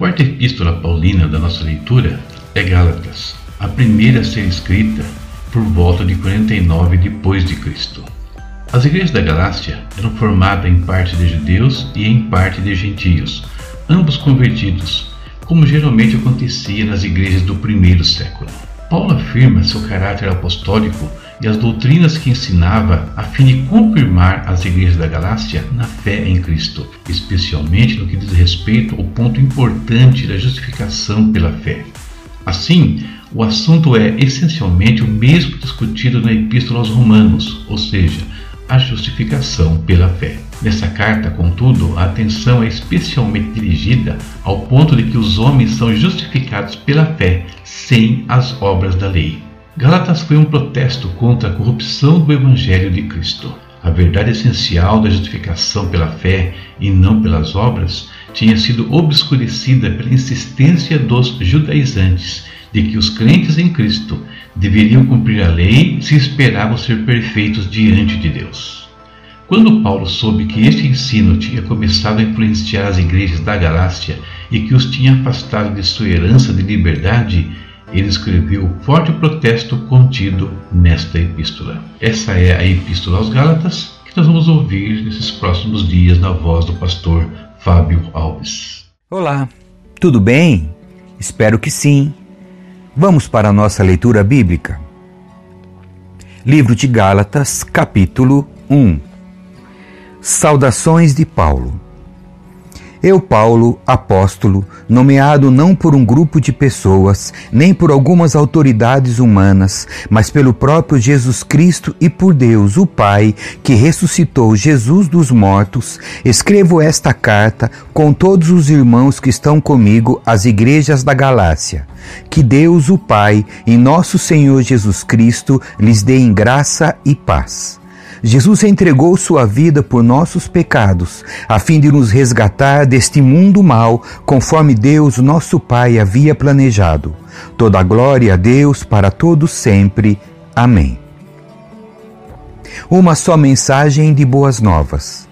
quarta epístola paulina da nossa leitura é Gálatas, a primeira a ser escrita por volta de 49 depois de Cristo. As igrejas da Galácia eram formadas em parte de judeus e em parte de gentios, ambos convertidos, como geralmente acontecia nas igrejas do primeiro século. Paulo afirma seu caráter apostólico e as doutrinas que ensinava a fim de confirmar as igrejas da Galácia na fé em Cristo, especialmente no que diz respeito ao ponto importante da justificação pela fé. Assim, o assunto é essencialmente o mesmo discutido na Epístola aos Romanos, ou seja, a justificação pela fé. Nessa carta, contudo, a atenção é especialmente dirigida ao ponto de que os homens são justificados pela fé sem as obras da lei. Gálatas foi um protesto contra a corrupção do Evangelho de Cristo. A verdade essencial da justificação pela fé e não pelas obras tinha sido obscurecida pela insistência dos judaizantes de que os crentes em Cristo deveriam cumprir a lei se esperavam ser perfeitos diante de Deus. Quando Paulo soube que este ensino tinha começado a influenciar as igrejas da Galácia e que os tinha afastado de sua herança de liberdade, ele escreveu o forte protesto contido nesta epístola. Essa é a Epístola aos Gálatas, que nós vamos ouvir nesses próximos dias na voz do pastor Fábio Alves. Olá, tudo bem? Espero que sim. Vamos para a nossa leitura bíblica. Livro de Gálatas, capítulo 1. Saudações de Paulo. Eu, Paulo, apóstolo, nomeado não por um grupo de pessoas, nem por algumas autoridades humanas, mas pelo próprio Jesus Cristo e por Deus, o Pai, que ressuscitou Jesus dos mortos, escrevo esta carta com todos os irmãos que estão comigo às igrejas da Galácia. Que Deus, o Pai, e nosso Senhor Jesus Cristo lhes dê em graça e paz. Jesus entregou sua vida por nossos pecados, a fim de nos resgatar deste mundo mal, conforme Deus, nosso Pai, havia planejado. Toda a glória a Deus para todos sempre. Amém. Uma só mensagem de boas novas.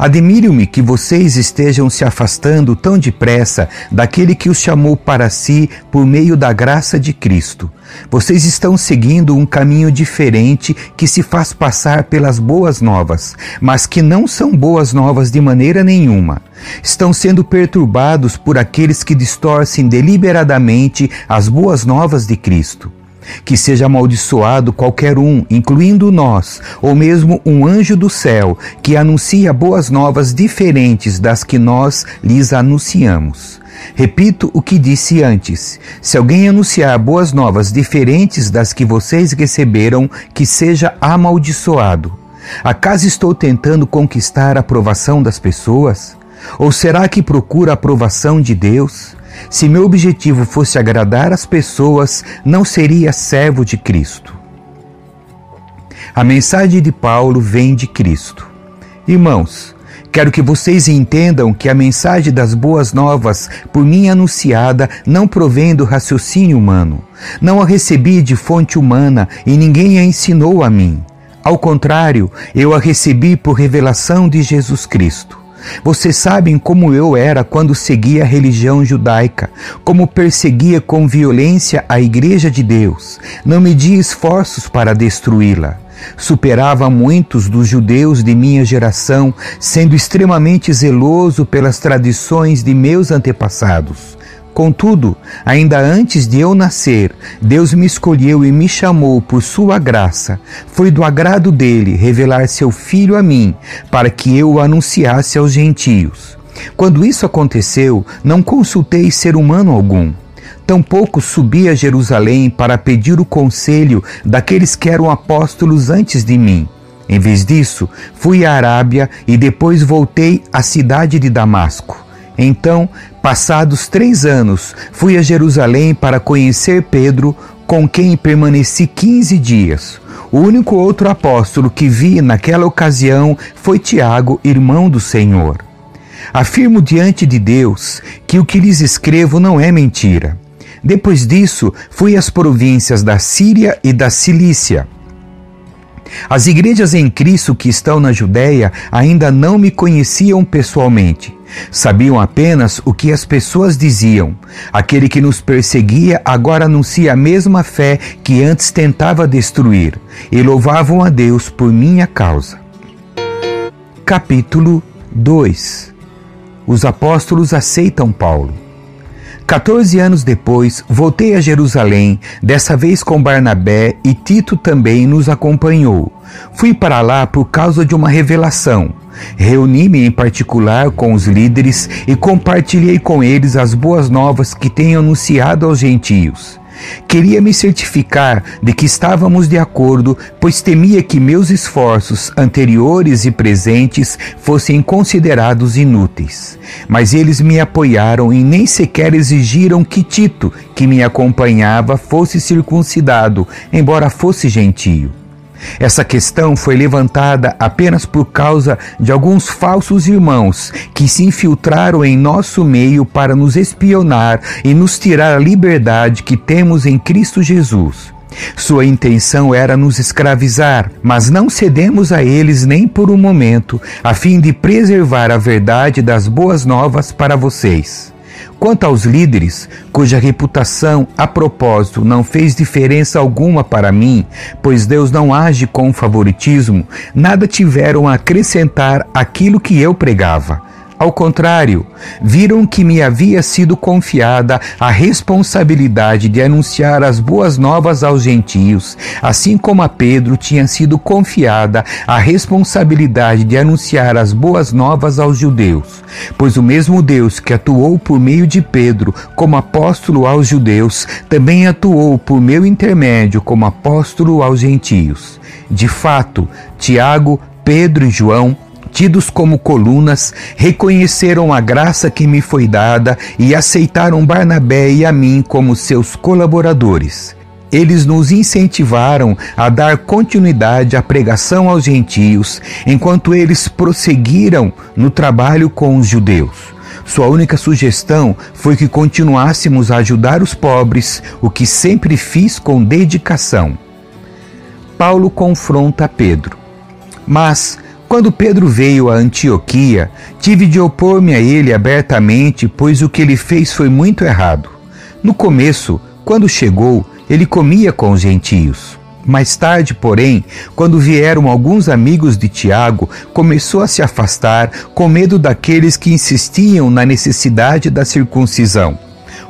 Admiro-me que vocês estejam se afastando tão depressa daquele que os chamou para si por meio da graça de Cristo. Vocês estão seguindo um caminho diferente que se faz passar pelas boas novas, mas que não são boas novas de maneira nenhuma. Estão sendo perturbados por aqueles que distorcem deliberadamente as boas novas de Cristo. Que seja amaldiçoado qualquer um, incluindo nós, ou mesmo um anjo do céu, que anuncia boas novas diferentes das que nós lhes anunciamos. Repito o que disse antes: se alguém anunciar boas novas diferentes das que vocês receberam, que seja amaldiçoado. Acaso estou tentando conquistar a aprovação das pessoas? Ou será que procuro a aprovação de Deus? Se meu objetivo fosse agradar as pessoas, não seria servo de Cristo. A mensagem de Paulo vem de Cristo. Irmãos, quero que vocês entendam que a mensagem das boas novas, por mim anunciada, não provém do raciocínio humano. Não a recebi de fonte humana e ninguém a ensinou a mim. Ao contrário, eu a recebi por revelação de Jesus Cristo. Vocês sabem como eu era quando seguia a religião judaica, como perseguia com violência a Igreja de Deus, não media esforços para destruí-la. Superava muitos dos judeus de minha geração, sendo extremamente zeloso pelas tradições de meus antepassados. Contudo, ainda antes de eu nascer, Deus me escolheu e me chamou por sua graça. Foi do agrado dele revelar seu filho a mim, para que eu o anunciasse aos gentios. Quando isso aconteceu, não consultei ser humano algum. Tampouco subi a Jerusalém para pedir o conselho daqueles que eram apóstolos antes de mim. Em vez disso, fui à Arábia e depois voltei à cidade de Damasco. Então, passados três anos, fui a Jerusalém para conhecer Pedro, com quem permaneci quinze dias. O único outro apóstolo que vi naquela ocasião foi Tiago, irmão do Senhor. Afirmo diante de Deus que o que lhes escrevo não é mentira. Depois disso, fui às províncias da Síria e da Cilícia As igrejas em Cristo que estão na Judéia ainda não me conheciam pessoalmente. Sabiam apenas o que as pessoas diziam. Aquele que nos perseguia agora anuncia a mesma fé que antes tentava destruir, e louvavam a Deus por minha causa. Capítulo 2 Os apóstolos aceitam Paulo. 14 anos depois, voltei a Jerusalém, dessa vez com Barnabé e Tito também nos acompanhou. Fui para lá por causa de uma revelação. Reuni-me em particular com os líderes e compartilhei com eles as boas novas que tenho anunciado aos gentios. Queria me certificar de que estávamos de acordo, pois temia que meus esforços anteriores e presentes fossem considerados inúteis. Mas eles me apoiaram e nem sequer exigiram que Tito, que me acompanhava, fosse circuncidado, embora fosse gentio. Essa questão foi levantada apenas por causa de alguns falsos irmãos que se infiltraram em nosso meio para nos espionar e nos tirar a liberdade que temos em Cristo Jesus. Sua intenção era nos escravizar, mas não cedemos a eles nem por um momento, a fim de preservar a verdade das boas novas para vocês. Quanto aos líderes, cuja reputação a propósito não fez diferença alguma para mim, pois Deus não age com favoritismo, nada tiveram a acrescentar aquilo que eu pregava. Ao contrário, viram que me havia sido confiada a responsabilidade de anunciar as boas novas aos gentios, assim como a Pedro tinha sido confiada a responsabilidade de anunciar as boas novas aos judeus. Pois o mesmo Deus que atuou por meio de Pedro como apóstolo aos judeus, também atuou por meu intermédio como apóstolo aos gentios. De fato, Tiago, Pedro e João tidos como colunas, reconheceram a graça que me foi dada e aceitaram Barnabé e a mim como seus colaboradores. Eles nos incentivaram a dar continuidade à pregação aos gentios, enquanto eles prosseguiram no trabalho com os judeus. Sua única sugestão foi que continuássemos a ajudar os pobres, o que sempre fiz com dedicação. Paulo confronta Pedro. Mas, quando Pedro veio a Antioquia, tive de opor-me a ele abertamente, pois o que ele fez foi muito errado. No começo, quando chegou, ele comia com os gentios. Mais tarde, porém, quando vieram alguns amigos de Tiago, começou a se afastar, com medo daqueles que insistiam na necessidade da circuncisão.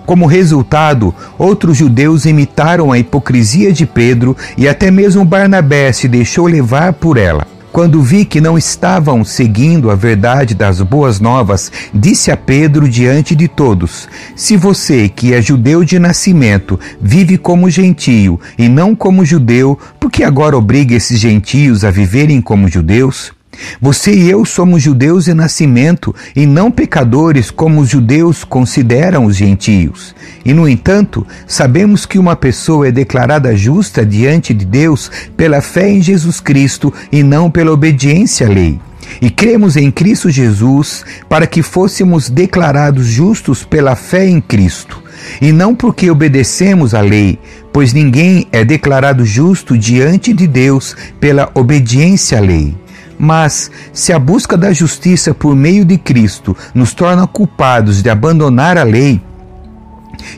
Como resultado, outros judeus imitaram a hipocrisia de Pedro e até mesmo Barnabé se deixou levar por ela. Quando vi que não estavam seguindo a verdade das boas novas, disse a Pedro diante de todos: Se você, que é judeu de nascimento, vive como gentio e não como judeu, por que agora obriga esses gentios a viverem como judeus? Você e eu somos judeus de nascimento e não pecadores como os judeus consideram os gentios. E, no entanto, sabemos que uma pessoa é declarada justa diante de Deus pela fé em Jesus Cristo e não pela obediência à lei. E cremos em Cristo Jesus para que fôssemos declarados justos pela fé em Cristo, e não porque obedecemos à lei, pois ninguém é declarado justo diante de Deus pela obediência à lei. Mas, se a busca da justiça por meio de Cristo nos torna culpados de abandonar a lei,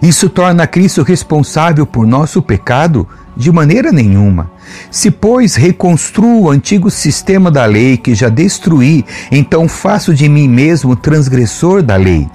isso torna Cristo responsável por nosso pecado? De maneira nenhuma. Se, pois, reconstruo o antigo sistema da lei que já destruí, então faço de mim mesmo transgressor da lei.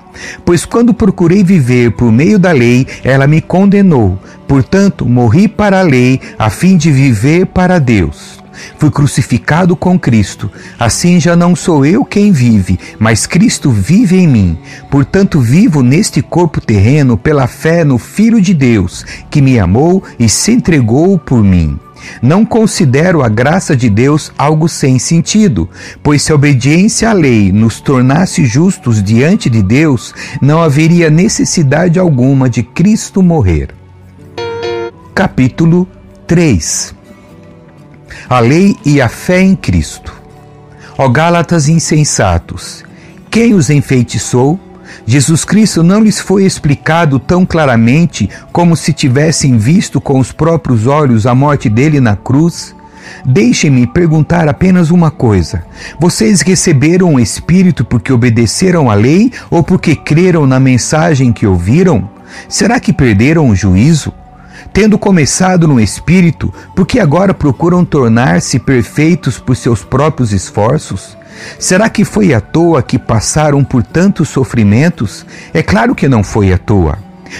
Pois quando procurei viver por meio da lei, ela me condenou. Portanto, morri para a lei, a fim de viver para Deus. Fui crucificado com Cristo. Assim já não sou eu quem vive, mas Cristo vive em mim. Portanto, vivo neste corpo terreno pela fé no Filho de Deus, que me amou e se entregou por mim. Não considero a graça de Deus algo sem sentido, pois se a obediência à lei nos tornasse justos diante de Deus, não haveria necessidade alguma de Cristo morrer. Capítulo 3 a lei e a fé em Cristo. Ó Gálatas insensatos, quem os enfeitiçou? Jesus Cristo não lhes foi explicado tão claramente como se tivessem visto com os próprios olhos a morte dele na cruz? Deixem-me perguntar apenas uma coisa: vocês receberam o Espírito porque obedeceram à lei ou porque creram na mensagem que ouviram? Será que perderam o juízo? Tendo começado no Espírito, por que agora procuram tornar-se perfeitos por seus próprios esforços? Será que foi à toa que passaram por tantos sofrimentos? É claro que não foi à toa.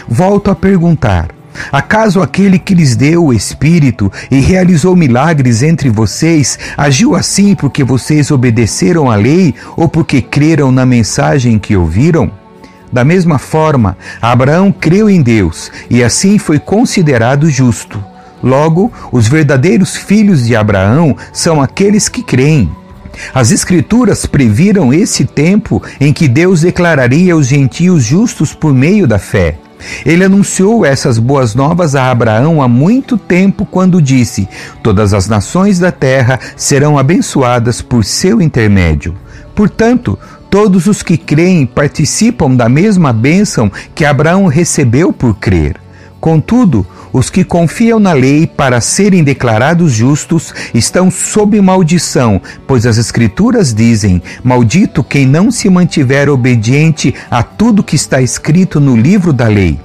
Volto a perguntar: Acaso aquele que lhes deu o Espírito e realizou milagres entre vocês agiu assim porque vocês obedeceram à lei ou porque creram na mensagem que ouviram? Da mesma forma, Abraão creu em Deus e assim foi considerado justo. Logo, os verdadeiros filhos de Abraão são aqueles que creem. As Escrituras previram esse tempo em que Deus declararia os gentios justos por meio da fé. Ele anunciou essas boas novas a Abraão há muito tempo, quando disse: Todas as nações da terra serão abençoadas por seu intermédio. Portanto, todos os que creem participam da mesma bênção que Abraão recebeu por crer. Contudo, os que confiam na lei para serem declarados justos estão sob maldição, pois as Escrituras dizem: Maldito quem não se mantiver obediente a tudo que está escrito no livro da lei.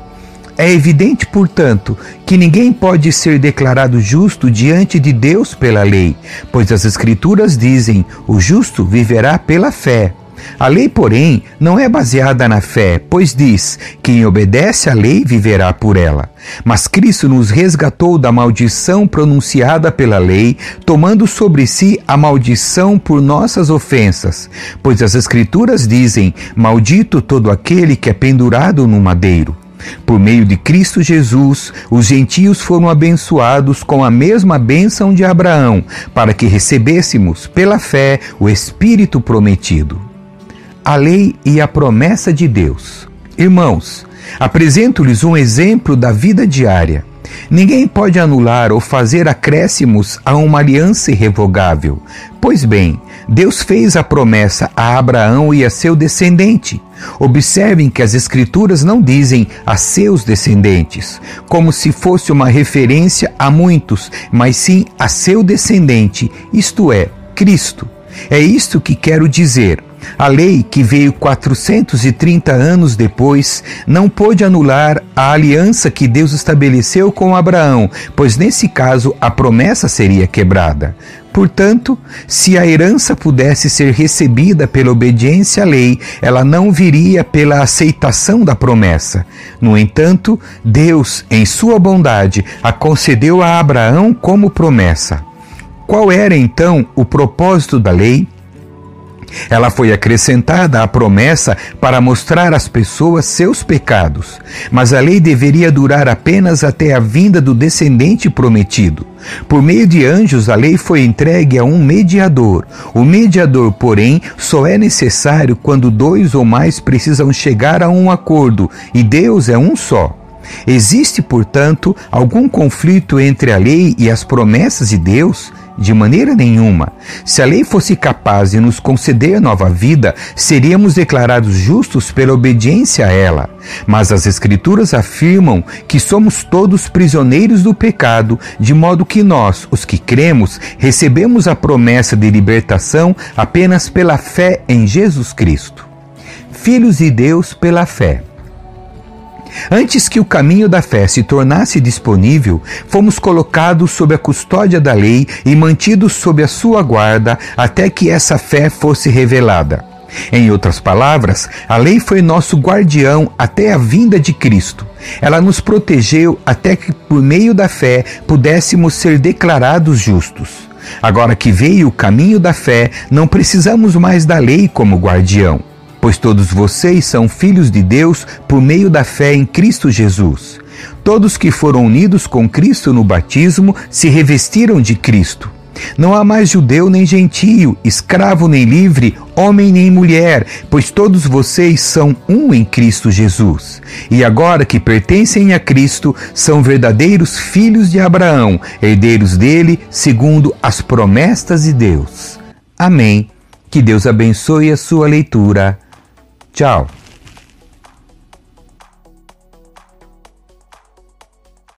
É evidente, portanto, que ninguém pode ser declarado justo diante de Deus pela lei, pois as Escrituras dizem: o justo viverá pela fé. A lei, porém, não é baseada na fé, pois diz: quem obedece à lei viverá por ela. Mas Cristo nos resgatou da maldição pronunciada pela lei, tomando sobre si a maldição por nossas ofensas. Pois as Escrituras dizem: Maldito todo aquele que é pendurado no madeiro. Por meio de Cristo Jesus, os gentios foram abençoados com a mesma bênção de Abraão, para que recebêssemos, pela fé, o Espírito prometido a lei e a promessa de Deus. Irmãos, apresento-lhes um exemplo da vida diária. Ninguém pode anular ou fazer acréscimos a uma aliança irrevogável. Pois bem, Deus fez a promessa a Abraão e a seu descendente. Observem que as Escrituras não dizem a seus descendentes, como se fosse uma referência a muitos, mas sim a seu descendente, isto é, Cristo. É isto que quero dizer. A lei, que veio 430 anos depois, não pôde anular a aliança que Deus estabeleceu com Abraão, pois nesse caso a promessa seria quebrada. Portanto, se a herança pudesse ser recebida pela obediência à lei, ela não viria pela aceitação da promessa. No entanto, Deus, em sua bondade, a concedeu a Abraão como promessa. Qual era então o propósito da lei? Ela foi acrescentada à promessa para mostrar às pessoas seus pecados, mas a lei deveria durar apenas até a vinda do descendente prometido. Por meio de anjos, a lei foi entregue a um mediador. O mediador, porém, só é necessário quando dois ou mais precisam chegar a um acordo, e Deus é um só. Existe, portanto, algum conflito entre a lei e as promessas de Deus? De maneira nenhuma. Se a lei fosse capaz de nos conceder nova vida, seríamos declarados justos pela obediência a ela. Mas as Escrituras afirmam que somos todos prisioneiros do pecado, de modo que nós, os que cremos, recebemos a promessa de libertação apenas pela fé em Jesus Cristo. Filhos de Deus pela fé. Antes que o caminho da fé se tornasse disponível, fomos colocados sob a custódia da lei e mantidos sob a sua guarda até que essa fé fosse revelada. Em outras palavras, a lei foi nosso guardião até a vinda de Cristo. Ela nos protegeu até que, por meio da fé, pudéssemos ser declarados justos. Agora que veio o caminho da fé, não precisamos mais da lei como guardião pois todos vocês são filhos de Deus por meio da fé em Cristo Jesus. Todos que foram unidos com Cristo no batismo se revestiram de Cristo. Não há mais judeu nem gentio, escravo nem livre, homem nem mulher, pois todos vocês são um em Cristo Jesus. E agora que pertencem a Cristo, são verdadeiros filhos de Abraão, herdeiros dele, segundo as promessas de Deus. Amém. Que Deus abençoe a sua leitura. Tchau!